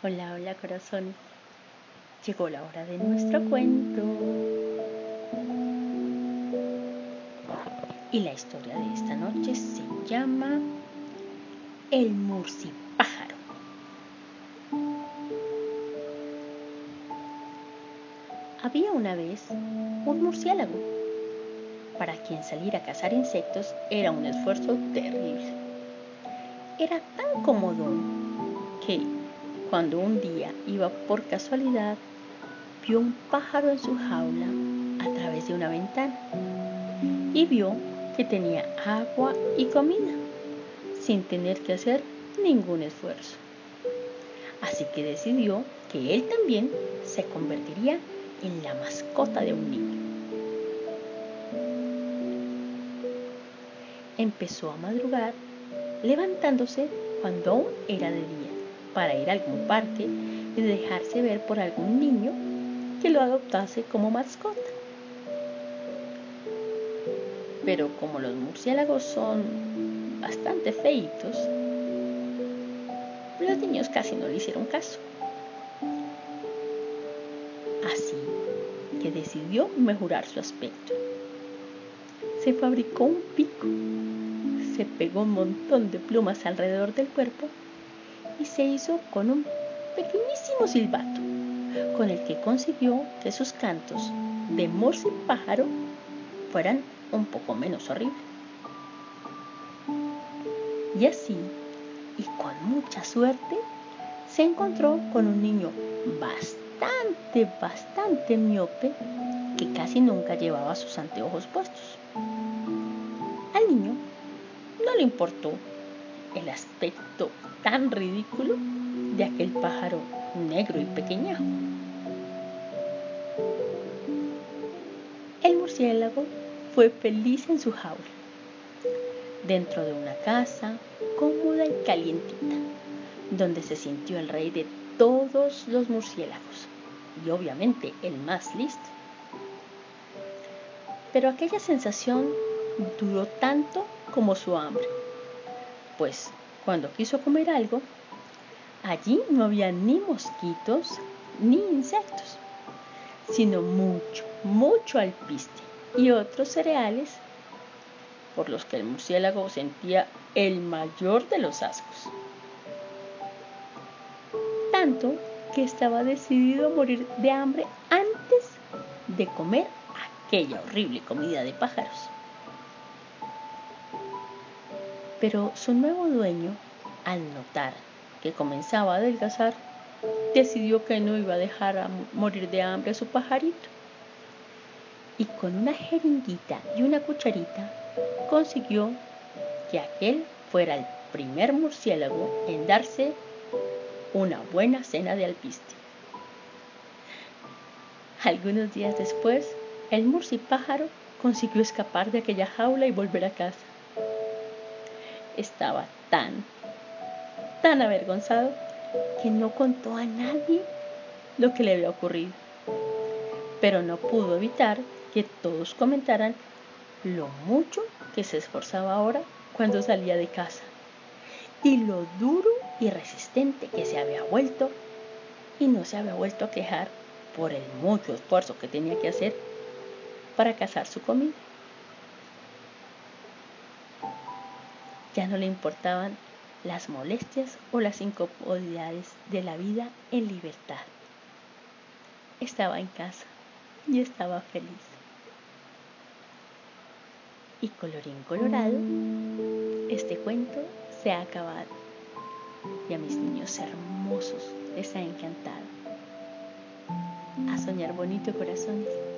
Hola, hola corazón. Llegó la hora de nuestro cuento. Y la historia de esta noche se llama El murcipájaro. Había una vez un murciélago, para quien salir a cazar insectos era un esfuerzo terrible. Era tan cómodo que cuando un día iba por casualidad, vio un pájaro en su jaula a través de una ventana y vio que tenía agua y comida sin tener que hacer ningún esfuerzo. Así que decidió que él también se convertiría en la mascota de un niño. Empezó a madrugar levantándose cuando aún era de día para ir a algún parque y dejarse ver por algún niño que lo adoptase como mascota. Pero como los murciélagos son bastante feitos, los niños casi no le hicieron caso. Así que decidió mejorar su aspecto. Se fabricó un pico, se pegó un montón de plumas alrededor del cuerpo y se hizo con un pequeñísimo silbato, con el que consiguió que sus cantos de morse pájaro fueran un poco menos horribles. Y así, y con mucha suerte, se encontró con un niño bastante, bastante miope que casi nunca llevaba sus anteojos puestos. Al niño no le importó el aspecto tan ridículo de aquel pájaro negro y pequeñajo. El murciélago fue feliz en su jaula, dentro de una casa cómoda y calientita, donde se sintió el rey de todos los murciélagos y obviamente el más listo. Pero aquella sensación duró tanto como su hambre pues cuando quiso comer algo, allí no había ni mosquitos ni insectos, sino mucho, mucho alpiste y otros cereales por los que el murciélago sentía el mayor de los ascos. Tanto que estaba decidido a morir de hambre antes de comer aquella horrible comida de pájaros. Pero su nuevo dueño, al notar que comenzaba a adelgazar, decidió que no iba a dejar morir de hambre a su pajarito. Y con una jeringuita y una cucharita consiguió que aquel fuera el primer murciélago en darse una buena cena de alpiste. Algunos días después, el murcipájaro consiguió escapar de aquella jaula y volver a casa estaba tan, tan avergonzado que no contó a nadie lo que le había ocurrido. Pero no pudo evitar que todos comentaran lo mucho que se esforzaba ahora cuando salía de casa y lo duro y resistente que se había vuelto y no se había vuelto a quejar por el mucho esfuerzo que tenía que hacer para cazar su comida. Ya no le importaban las molestias o las incomodidades de la vida en libertad. Estaba en casa y estaba feliz. Y colorín colorado, este cuento se ha acabado. Y a mis niños hermosos les ha encantado. A soñar bonito corazones.